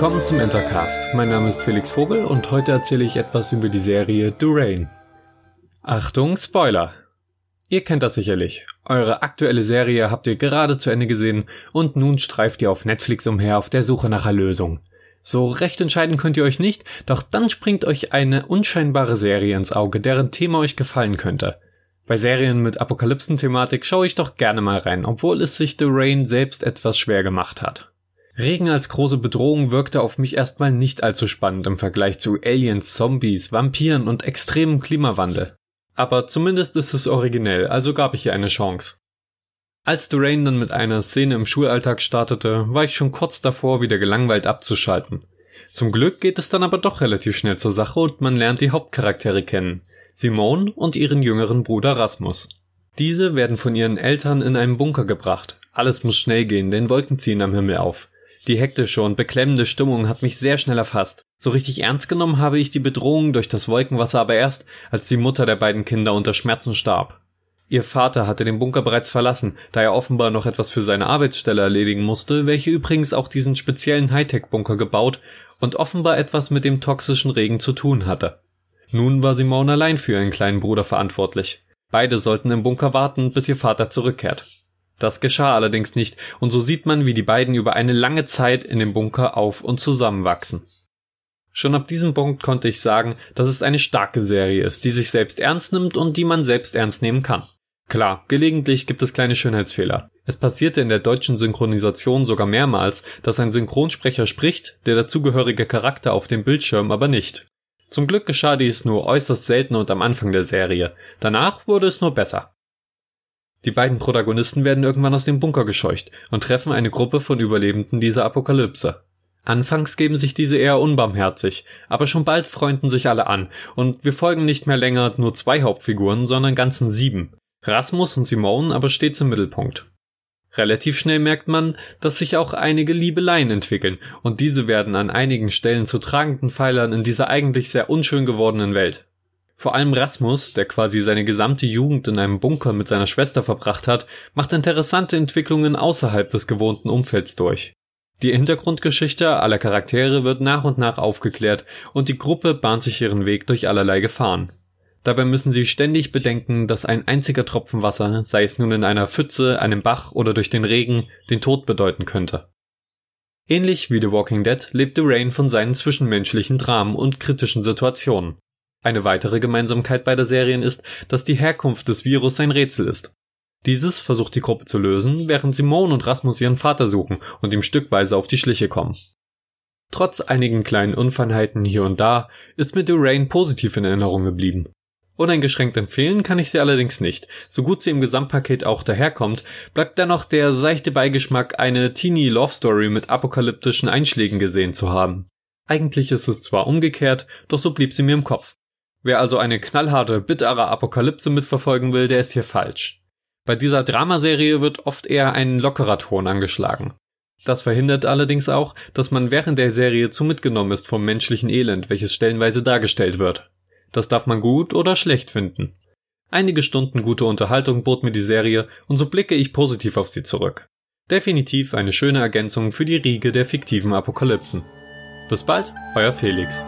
Willkommen zum Intercast. Mein Name ist Felix Vogel und heute erzähle ich etwas über die Serie Durain. Achtung, Spoiler! Ihr kennt das sicherlich. Eure aktuelle Serie habt ihr gerade zu Ende gesehen und nun streift ihr auf Netflix umher auf der Suche nach Erlösung. So recht entscheiden könnt ihr euch nicht, doch dann springt euch eine unscheinbare Serie ins Auge, deren Thema euch gefallen könnte. Bei Serien mit Apokalypsen-Thematik schaue ich doch gerne mal rein, obwohl es sich The Rain selbst etwas schwer gemacht hat. Regen als große Bedrohung wirkte auf mich erstmal nicht allzu spannend im Vergleich zu Aliens, Zombies, Vampiren und extremem Klimawandel. Aber zumindest ist es originell, also gab ich ihr eine Chance. Als Durain dann mit einer Szene im Schulalltag startete, war ich schon kurz davor, wieder gelangweilt abzuschalten. Zum Glück geht es dann aber doch relativ schnell zur Sache und man lernt die Hauptcharaktere kennen. Simone und ihren jüngeren Bruder Rasmus. Diese werden von ihren Eltern in einen Bunker gebracht. Alles muss schnell gehen, denn Wolken ziehen am Himmel auf. Die hektische und beklemmende Stimmung hat mich sehr schnell erfasst. So richtig ernst genommen habe ich die Bedrohung durch das Wolkenwasser aber erst, als die Mutter der beiden Kinder unter Schmerzen starb. Ihr Vater hatte den Bunker bereits verlassen, da er offenbar noch etwas für seine Arbeitsstelle erledigen musste, welche übrigens auch diesen speziellen Hightech-Bunker gebaut und offenbar etwas mit dem toxischen Regen zu tun hatte. Nun war Simone allein für ihren kleinen Bruder verantwortlich. Beide sollten im Bunker warten, bis ihr Vater zurückkehrt. Das geschah allerdings nicht, und so sieht man, wie die beiden über eine lange Zeit in dem Bunker auf und zusammenwachsen. Schon ab diesem Punkt konnte ich sagen, dass es eine starke Serie ist, die sich selbst ernst nimmt und die man selbst ernst nehmen kann. Klar, gelegentlich gibt es kleine Schönheitsfehler. Es passierte in der deutschen Synchronisation sogar mehrmals, dass ein Synchronsprecher spricht, der dazugehörige Charakter auf dem Bildschirm aber nicht. Zum Glück geschah dies nur äußerst selten und am Anfang der Serie. Danach wurde es nur besser. Die beiden Protagonisten werden irgendwann aus dem Bunker gescheucht und treffen eine Gruppe von Überlebenden dieser Apokalypse. Anfangs geben sich diese eher unbarmherzig, aber schon bald freunden sich alle an und wir folgen nicht mehr länger nur zwei Hauptfiguren, sondern ganzen sieben. Rasmus und Simone aber stets im Mittelpunkt. Relativ schnell merkt man, dass sich auch einige Liebeleien entwickeln und diese werden an einigen Stellen zu tragenden Pfeilern in dieser eigentlich sehr unschön gewordenen Welt. Vor allem Rasmus, der quasi seine gesamte Jugend in einem Bunker mit seiner Schwester verbracht hat, macht interessante Entwicklungen außerhalb des gewohnten Umfelds durch. Die Hintergrundgeschichte aller Charaktere wird nach und nach aufgeklärt und die Gruppe bahnt sich ihren Weg durch allerlei Gefahren. Dabei müssen sie ständig bedenken, dass ein einziger Tropfen Wasser, sei es nun in einer Pfütze, einem Bach oder durch den Regen, den Tod bedeuten könnte. Ähnlich wie The Walking Dead lebte Rain von seinen zwischenmenschlichen Dramen und kritischen Situationen. Eine weitere Gemeinsamkeit beider Serien ist, dass die Herkunft des Virus ein Rätsel ist. Dieses versucht die Gruppe zu lösen, während Simone und Rasmus ihren Vater suchen und ihm stückweise auf die Schliche kommen. Trotz einigen kleinen Unfeinheiten hier und da ist mir Durain positiv in Erinnerung geblieben. Uneingeschränkt empfehlen kann ich sie allerdings nicht. So gut sie im Gesamtpaket auch daherkommt, bleibt dennoch der seichte Beigeschmack, eine Teenie Love Story mit apokalyptischen Einschlägen gesehen zu haben. Eigentlich ist es zwar umgekehrt, doch so blieb sie mir im Kopf. Wer also eine knallharte, bittere Apokalypse mitverfolgen will, der ist hier falsch. Bei dieser Dramaserie wird oft eher ein lockerer Ton angeschlagen. Das verhindert allerdings auch, dass man während der Serie zu mitgenommen ist vom menschlichen Elend, welches stellenweise dargestellt wird. Das darf man gut oder schlecht finden. Einige Stunden gute Unterhaltung bot mir die Serie und so blicke ich positiv auf sie zurück. Definitiv eine schöne Ergänzung für die Riege der fiktiven Apokalypsen. Bis bald, euer Felix.